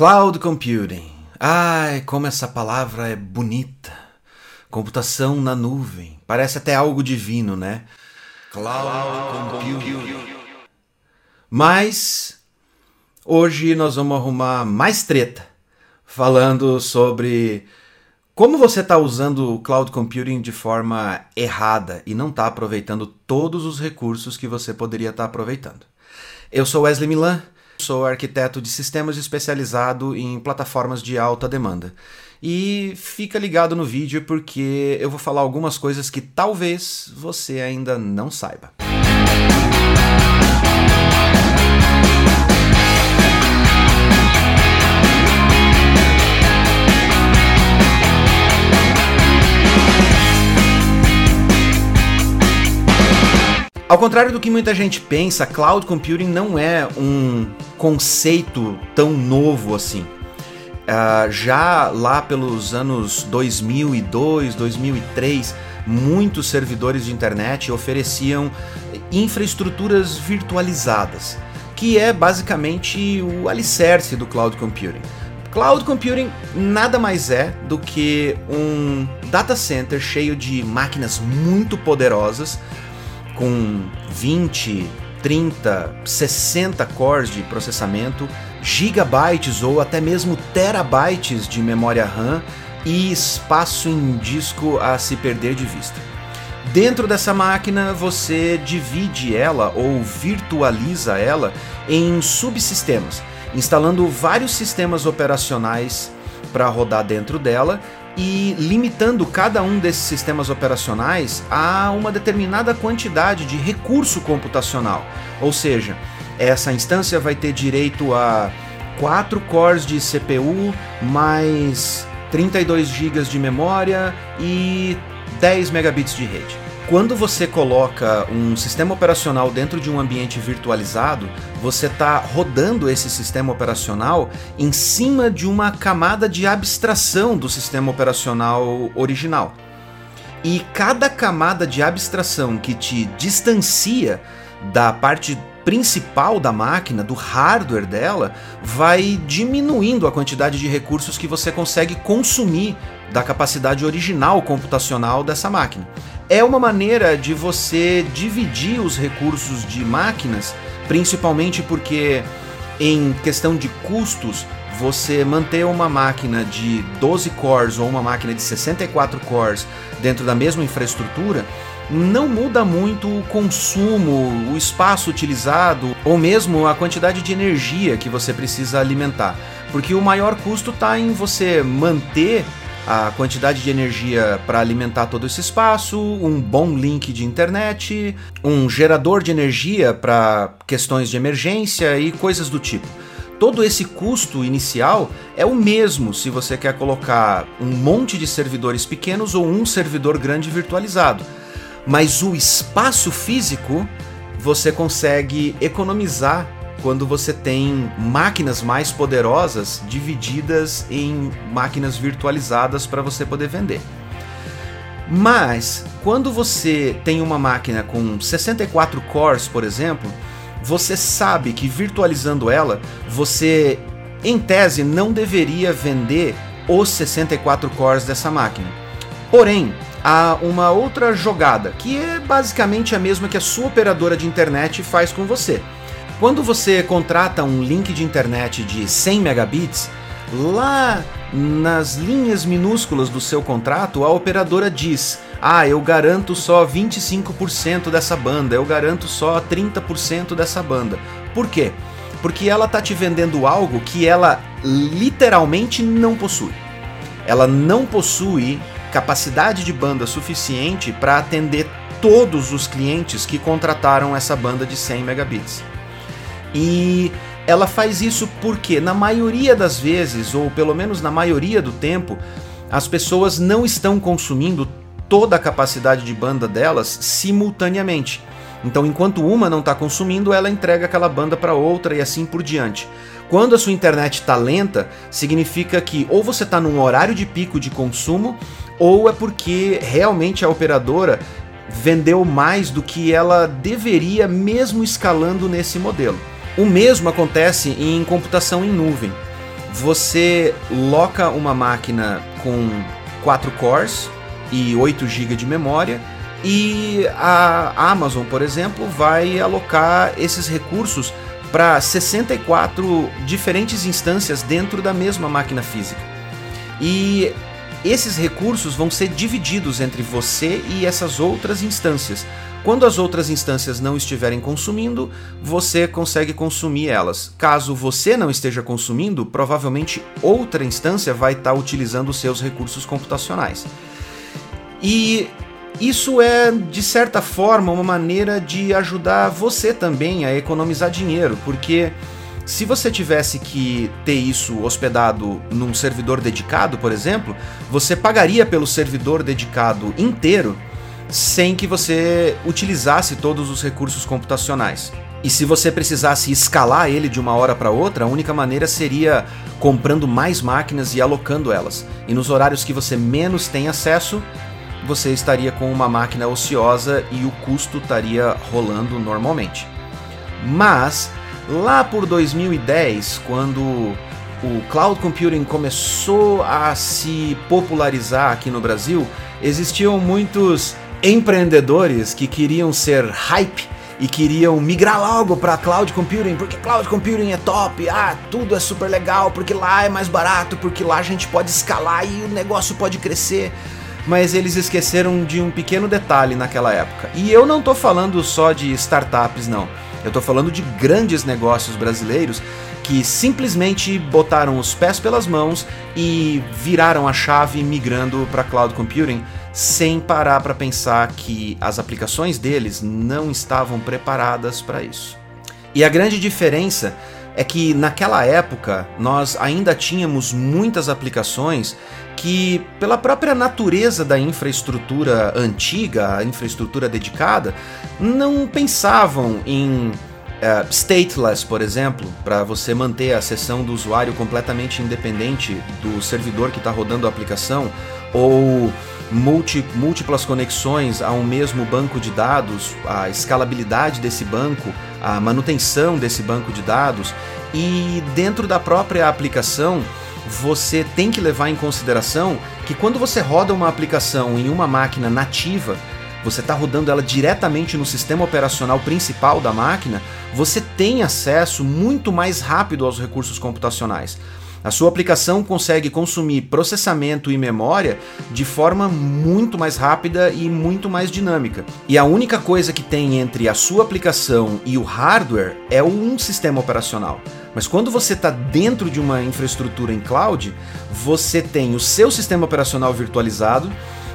Cloud Computing. Ai, como essa palavra é bonita. Computação na nuvem. Parece até algo divino, né? Cloud Computing. Mas hoje nós vamos arrumar mais treta falando sobre como você está usando o cloud computing de forma errada e não está aproveitando todos os recursos que você poderia estar tá aproveitando. Eu sou Wesley Milan Sou arquiteto de sistemas especializado em plataformas de alta demanda. E fica ligado no vídeo porque eu vou falar algumas coisas que talvez você ainda não saiba. Ao contrário do que muita gente pensa, cloud computing não é um conceito tão novo assim. Uh, já lá pelos anos 2002, 2003, muitos servidores de internet ofereciam infraestruturas virtualizadas, que é basicamente o alicerce do cloud computing. Cloud computing nada mais é do que um data center cheio de máquinas muito poderosas com 20, 30, 60 cores de processamento, gigabytes ou até mesmo terabytes de memória RAM e espaço em disco a se perder de vista. Dentro dessa máquina, você divide ela ou virtualiza ela em subsistemas, instalando vários sistemas operacionais para rodar dentro dela e limitando cada um desses sistemas operacionais a uma determinada quantidade de recurso computacional. Ou seja, essa instância vai ter direito a 4 cores de CPU mais 32 GB de memória e 10 megabits de rede. Quando você coloca um sistema operacional dentro de um ambiente virtualizado, você está rodando esse sistema operacional em cima de uma camada de abstração do sistema operacional original. E cada camada de abstração que te distancia da parte principal da máquina, do hardware dela, vai diminuindo a quantidade de recursos que você consegue consumir da capacidade original computacional dessa máquina é uma maneira de você dividir os recursos de máquinas, principalmente porque, em questão de custos, você manter uma máquina de 12 cores ou uma máquina de 64 cores dentro da mesma infraestrutura não muda muito o consumo, o espaço utilizado ou mesmo a quantidade de energia que você precisa alimentar. Porque o maior custo está em você manter a quantidade de energia para alimentar todo esse espaço, um bom link de internet, um gerador de energia para questões de emergência e coisas do tipo. Todo esse custo inicial é o mesmo se você quer colocar um monte de servidores pequenos ou um servidor grande virtualizado. Mas o espaço físico você consegue economizar quando você tem máquinas mais poderosas divididas em máquinas virtualizadas para você poder vender. Mas quando você tem uma máquina com 64 cores, por exemplo, você sabe que virtualizando ela, você em tese não deveria vender os 64 cores dessa máquina. Porém, há uma outra jogada, que é basicamente a mesma que a sua operadora de internet faz com você. Quando você contrata um link de internet de 100 megabits, lá nas linhas minúsculas do seu contrato, a operadora diz: Ah, eu garanto só 25% dessa banda, eu garanto só 30% dessa banda. Por quê? Porque ela tá te vendendo algo que ela literalmente não possui. Ela não possui capacidade de banda suficiente para atender todos os clientes que contrataram essa banda de 100 megabits. E ela faz isso porque, na maioria das vezes, ou pelo menos na maioria do tempo, as pessoas não estão consumindo toda a capacidade de banda delas simultaneamente. Então, enquanto uma não está consumindo, ela entrega aquela banda para outra e assim por diante. Quando a sua internet está lenta, significa que ou você está num horário de pico de consumo, ou é porque realmente a operadora vendeu mais do que ela deveria, mesmo escalando nesse modelo. O mesmo acontece em computação em nuvem. Você loca uma máquina com 4 cores e 8 GB de memória e a Amazon, por exemplo, vai alocar esses recursos para 64 diferentes instâncias dentro da mesma máquina física. E esses recursos vão ser divididos entre você e essas outras instâncias. Quando as outras instâncias não estiverem consumindo, você consegue consumir elas. Caso você não esteja consumindo, provavelmente outra instância vai estar utilizando os seus recursos computacionais. E isso é, de certa forma, uma maneira de ajudar você também a economizar dinheiro, porque se você tivesse que ter isso hospedado num servidor dedicado, por exemplo, você pagaria pelo servidor dedicado inteiro sem que você utilizasse todos os recursos computacionais. E se você precisasse escalar ele de uma hora para outra, a única maneira seria comprando mais máquinas e alocando elas. E nos horários que você menos tem acesso, você estaria com uma máquina ociosa e o custo estaria rolando normalmente. Mas lá por 2010, quando o cloud computing começou a se popularizar aqui no Brasil, existiam muitos empreendedores que queriam ser hype e queriam migrar logo para cloud computing, porque cloud computing é top, ah, tudo é super legal, porque lá é mais barato, porque lá a gente pode escalar e o negócio pode crescer. Mas eles esqueceram de um pequeno detalhe naquela época. E eu não tô falando só de startups, não. Eu tô falando de grandes negócios brasileiros que simplesmente botaram os pés pelas mãos e viraram a chave migrando para cloud computing sem parar para pensar que as aplicações deles não estavam preparadas para isso. E a grande diferença é que naquela época nós ainda tínhamos muitas aplicações que, pela própria natureza da infraestrutura antiga, a infraestrutura dedicada, não pensavam em Uh, stateless, por exemplo, para você manter a sessão do usuário completamente independente do servidor que está rodando a aplicação, ou multi, múltiplas conexões a um mesmo banco de dados, a escalabilidade desse banco, a manutenção desse banco de dados e dentro da própria aplicação você tem que levar em consideração que quando você roda uma aplicação em uma máquina nativa, você está rodando ela diretamente no sistema operacional principal da máquina, você tem acesso muito mais rápido aos recursos computacionais. A sua aplicação consegue consumir processamento e memória de forma muito mais rápida e muito mais dinâmica. E a única coisa que tem entre a sua aplicação e o hardware é um sistema operacional. Mas quando você está dentro de uma infraestrutura em cloud, você tem o seu sistema operacional virtualizado,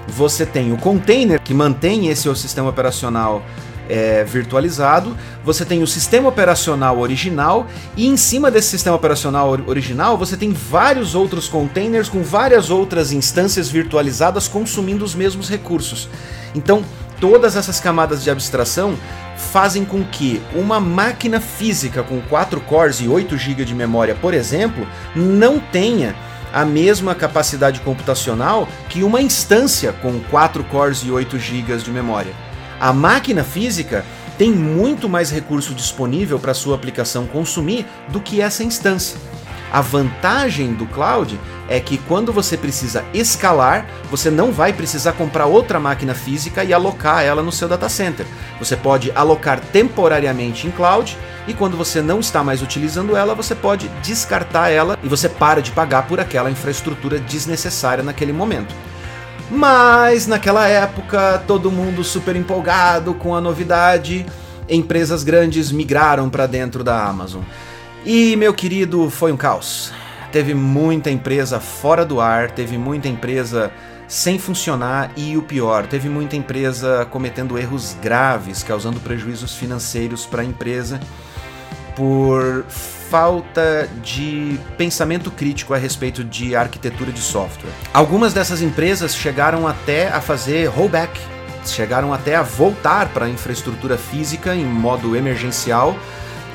você tem o container que mantém esse sistema operacional é, virtualizado, você tem o sistema operacional original e em cima desse sistema operacional original você tem vários outros containers com várias outras instâncias virtualizadas consumindo os mesmos recursos. Então, todas essas camadas de abstração fazem com que uma máquina física com 4 cores e 8 GB de memória, por exemplo, não tenha a mesma capacidade computacional que uma instância com 4 cores e 8 GB de memória. A máquina física tem muito mais recurso disponível para sua aplicação consumir do que essa instância. A vantagem do cloud é que quando você precisa escalar, você não vai precisar comprar outra máquina física e alocar ela no seu data center. Você pode alocar temporariamente em cloud e quando você não está mais utilizando ela, você pode descartar ela e você para de pagar por aquela infraestrutura desnecessária naquele momento. Mas naquela época, todo mundo super empolgado com a novidade, empresas grandes migraram para dentro da Amazon. E meu querido, foi um caos. Teve muita empresa fora do ar, teve muita empresa sem funcionar e o pior, teve muita empresa cometendo erros graves, causando prejuízos financeiros para a empresa por falta de pensamento crítico a respeito de arquitetura de software. Algumas dessas empresas chegaram até a fazer rollback, chegaram até a voltar para a infraestrutura física em modo emergencial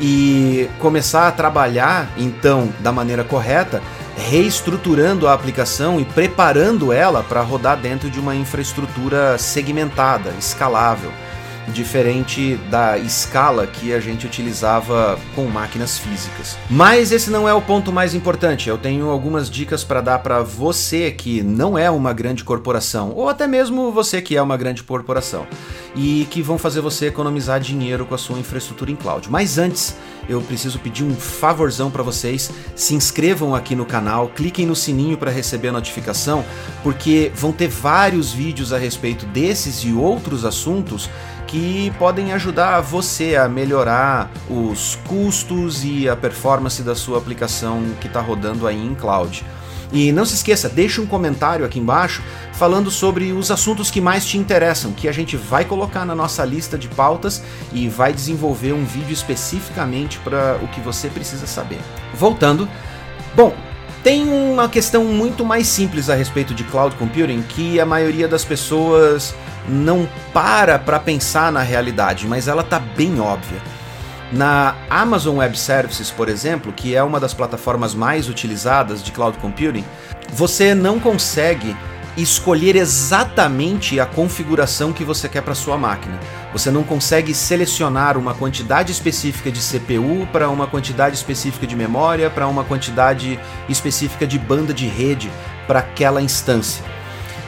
e começar a trabalhar então da maneira correta, reestruturando a aplicação e preparando ela para rodar dentro de uma infraestrutura segmentada, escalável. Diferente da escala que a gente utilizava com máquinas físicas. Mas esse não é o ponto mais importante. Eu tenho algumas dicas para dar para você que não é uma grande corporação, ou até mesmo você que é uma grande corporação, e que vão fazer você economizar dinheiro com a sua infraestrutura em cloud. Mas antes, eu preciso pedir um favorzão para vocês. Se inscrevam aqui no canal, cliquem no sininho para receber a notificação, porque vão ter vários vídeos a respeito desses e outros assuntos que podem ajudar você a melhorar os custos e a performance da sua aplicação que está rodando aí em cloud. E não se esqueça, deixe um comentário aqui embaixo falando sobre os assuntos que mais te interessam, que a gente vai colocar na nossa lista de pautas e vai desenvolver um vídeo especificamente para o que você precisa saber. Voltando, bom, tem uma questão muito mais simples a respeito de cloud computing que a maioria das pessoas não para para pensar na realidade, mas ela tá bem óbvia. Na Amazon Web Services, por exemplo, que é uma das plataformas mais utilizadas de cloud computing, você não consegue escolher exatamente a configuração que você quer para sua máquina. Você não consegue selecionar uma quantidade específica de CPU para uma quantidade específica de memória, para uma quantidade específica de banda de rede para aquela instância.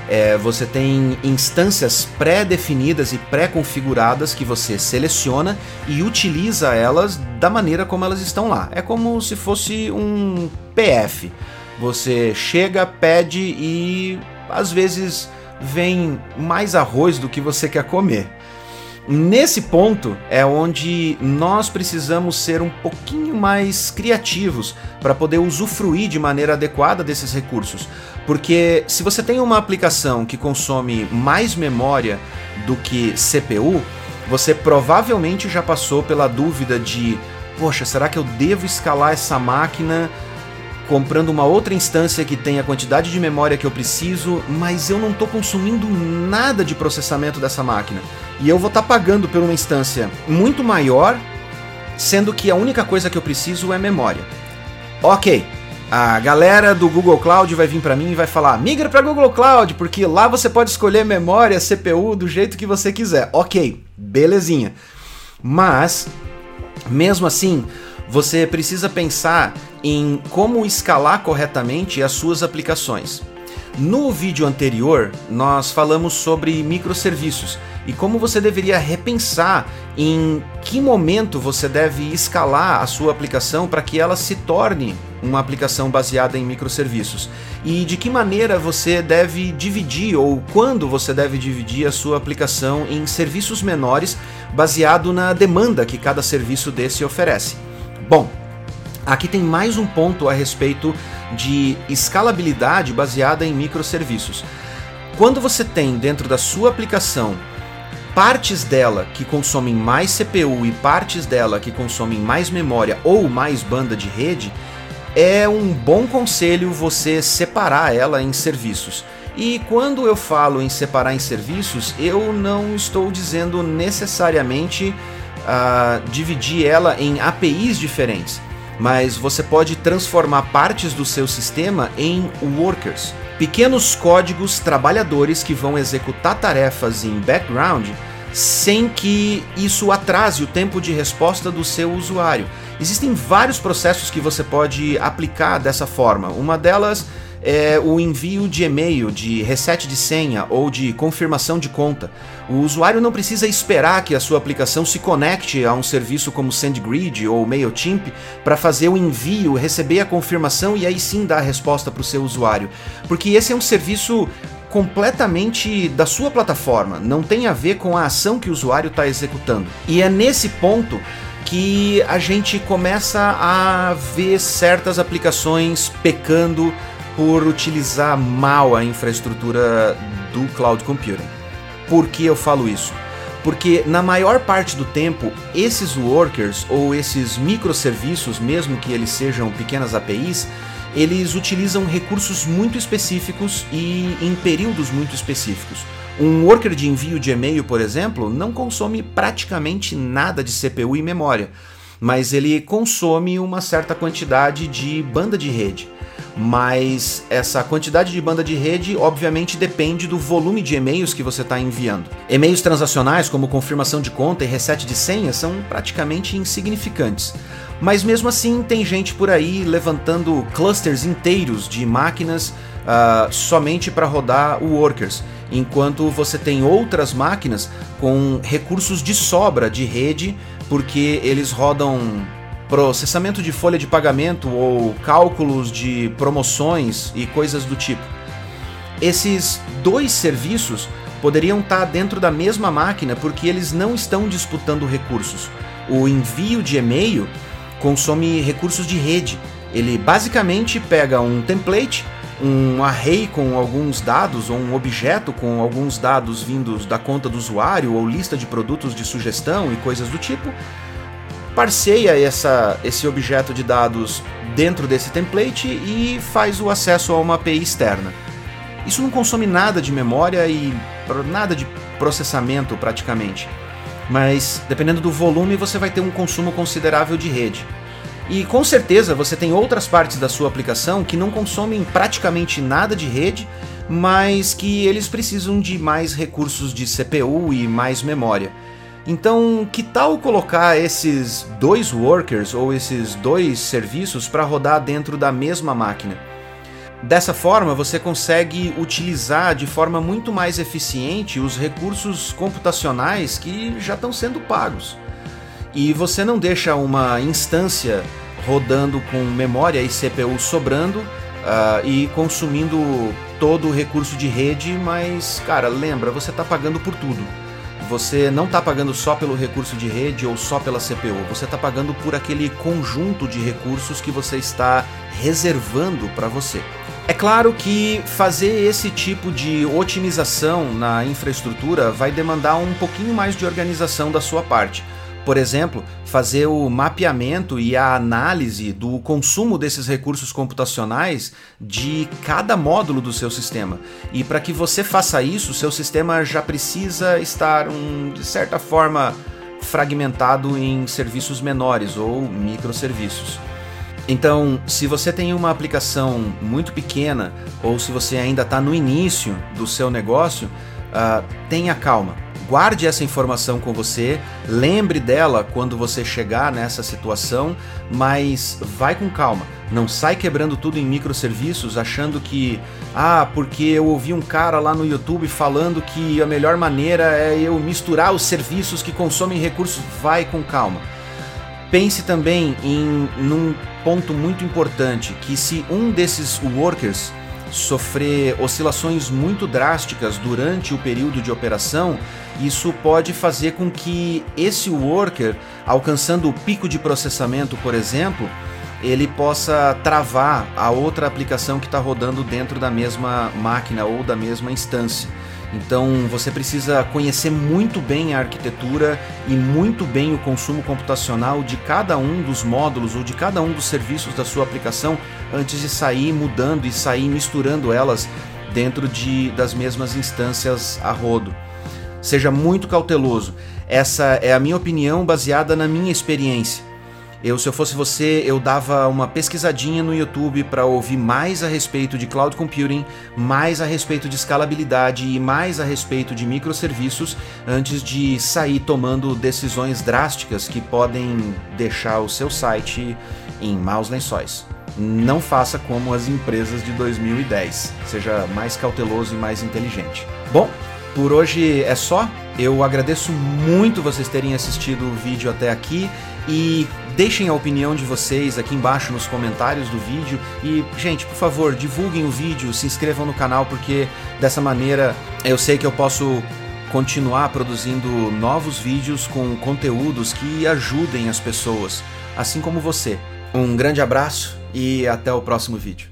É, você tem instâncias pré-definidas e pré-configuradas que você seleciona e utiliza elas da maneira como elas estão lá. É como se fosse um PF. Você chega, pede e às vezes vem mais arroz do que você quer comer. Nesse ponto é onde nós precisamos ser um pouquinho mais criativos para poder usufruir de maneira adequada desses recursos. Porque se você tem uma aplicação que consome mais memória do que CPU, você provavelmente já passou pela dúvida de: poxa, será que eu devo escalar essa máquina comprando uma outra instância que tem a quantidade de memória que eu preciso, mas eu não estou consumindo nada de processamento dessa máquina. E eu vou estar tá pagando por uma instância muito maior, sendo que a única coisa que eu preciso é memória. Ok, a galera do Google Cloud vai vir para mim e vai falar: migra para Google Cloud, porque lá você pode escolher memória, CPU do jeito que você quiser. Ok, belezinha. Mas, mesmo assim, você precisa pensar em como escalar corretamente as suas aplicações. No vídeo anterior, nós falamos sobre microserviços e como você deveria repensar em que momento você deve escalar a sua aplicação para que ela se torne uma aplicação baseada em microserviços e de que maneira você deve dividir ou quando você deve dividir a sua aplicação em serviços menores baseado na demanda que cada serviço desse oferece. Bom, aqui tem mais um ponto a respeito de escalabilidade baseada em microserviços. Quando você tem dentro da sua aplicação partes dela que consomem mais CPU e partes dela que consomem mais memória ou mais banda de rede, é um bom conselho você separar ela em serviços. E quando eu falo em separar em serviços, eu não estou dizendo necessariamente uh, dividir ela em APIs diferentes, mas você pode transformar partes do seu sistema em workers, pequenos códigos trabalhadores que vão executar tarefas em background sem que isso atrase o tempo de resposta do seu usuário. Existem vários processos que você pode aplicar dessa forma. Uma delas é o envio de e-mail, de reset de senha ou de confirmação de conta. O usuário não precisa esperar que a sua aplicação se conecte a um serviço como SendGrid ou MailChimp para fazer o envio, receber a confirmação e aí sim dar a resposta para o seu usuário. Porque esse é um serviço completamente da sua plataforma, não tem a ver com a ação que o usuário está executando. E é nesse ponto que a gente começa a ver certas aplicações pecando por utilizar mal a infraestrutura do cloud computing. Por que eu falo isso? Porque na maior parte do tempo, esses workers ou esses microserviços, mesmo que eles sejam pequenas APIs, eles utilizam recursos muito específicos e em períodos muito específicos. Um worker de envio de e-mail, por exemplo, não consome praticamente nada de CPU e memória, mas ele consome uma certa quantidade de banda de rede. Mas essa quantidade de banda de rede obviamente depende do volume de e-mails que você está enviando. E-mails transacionais, como confirmação de conta e reset de senha, são praticamente insignificantes. Mas mesmo assim, tem gente por aí levantando clusters inteiros de máquinas uh, somente para rodar o Workers, enquanto você tem outras máquinas com recursos de sobra de rede, porque eles rodam processamento de folha de pagamento ou cálculos de promoções e coisas do tipo. Esses dois serviços poderiam estar dentro da mesma máquina porque eles não estão disputando recursos. O envio de e-mail consome recursos de rede. Ele basicamente pega um template, um array com alguns dados ou um objeto com alguns dados vindos da conta do usuário ou lista de produtos de sugestão e coisas do tipo, parceia essa, esse objeto de dados dentro desse template e faz o acesso a uma API externa. Isso não consome nada de memória e nada de processamento praticamente, mas dependendo do volume você vai ter um consumo considerável de rede. E com certeza você tem outras partes da sua aplicação que não consomem praticamente nada de rede, mas que eles precisam de mais recursos de CPU e mais memória. Então, que tal colocar esses dois workers ou esses dois serviços para rodar dentro da mesma máquina? Dessa forma, você consegue utilizar de forma muito mais eficiente os recursos computacionais que já estão sendo pagos. E você não deixa uma instância rodando com memória e CPU sobrando uh, e consumindo todo o recurso de rede, mas, cara, lembra, você está pagando por tudo. Você não está pagando só pelo recurso de rede ou só pela CPU, você está pagando por aquele conjunto de recursos que você está reservando para você. É claro que fazer esse tipo de otimização na infraestrutura vai demandar um pouquinho mais de organização da sua parte. Por exemplo, fazer o mapeamento e a análise do consumo desses recursos computacionais de cada módulo do seu sistema. E para que você faça isso, seu sistema já precisa estar, um, de certa forma, fragmentado em serviços menores ou microserviços. Então, se você tem uma aplicação muito pequena ou se você ainda está no início do seu negócio, uh, tenha calma guarde essa informação com você, lembre dela quando você chegar nessa situação, mas vai com calma. Não sai quebrando tudo em microserviços achando que, ah, porque eu ouvi um cara lá no YouTube falando que a melhor maneira é eu misturar os serviços que consomem recursos. Vai com calma. Pense também em num ponto muito importante, que se um desses workers sofrer oscilações muito drásticas durante o período de operação, isso pode fazer com que esse worker, alcançando o pico de processamento, por exemplo, ele possa travar a outra aplicação que está rodando dentro da mesma máquina ou da mesma instância. Então você precisa conhecer muito bem a arquitetura e muito bem o consumo computacional de cada um dos módulos ou de cada um dos serviços da sua aplicação antes de sair mudando e sair misturando elas dentro de, das mesmas instâncias a rodo. Seja muito cauteloso. Essa é a minha opinião baseada na minha experiência. Eu, se eu fosse você, eu dava uma pesquisadinha no YouTube para ouvir mais a respeito de cloud computing, mais a respeito de escalabilidade e mais a respeito de microserviços antes de sair tomando decisões drásticas que podem deixar o seu site em maus lençóis. Não faça como as empresas de 2010. Seja mais cauteloso e mais inteligente. Bom, por hoje é só. Eu agradeço muito vocês terem assistido o vídeo até aqui e deixem a opinião de vocês aqui embaixo nos comentários do vídeo e, gente, por favor, divulguem o vídeo, se inscrevam no canal porque dessa maneira eu sei que eu posso continuar produzindo novos vídeos com conteúdos que ajudem as pessoas, assim como você. Um grande abraço e até o próximo vídeo.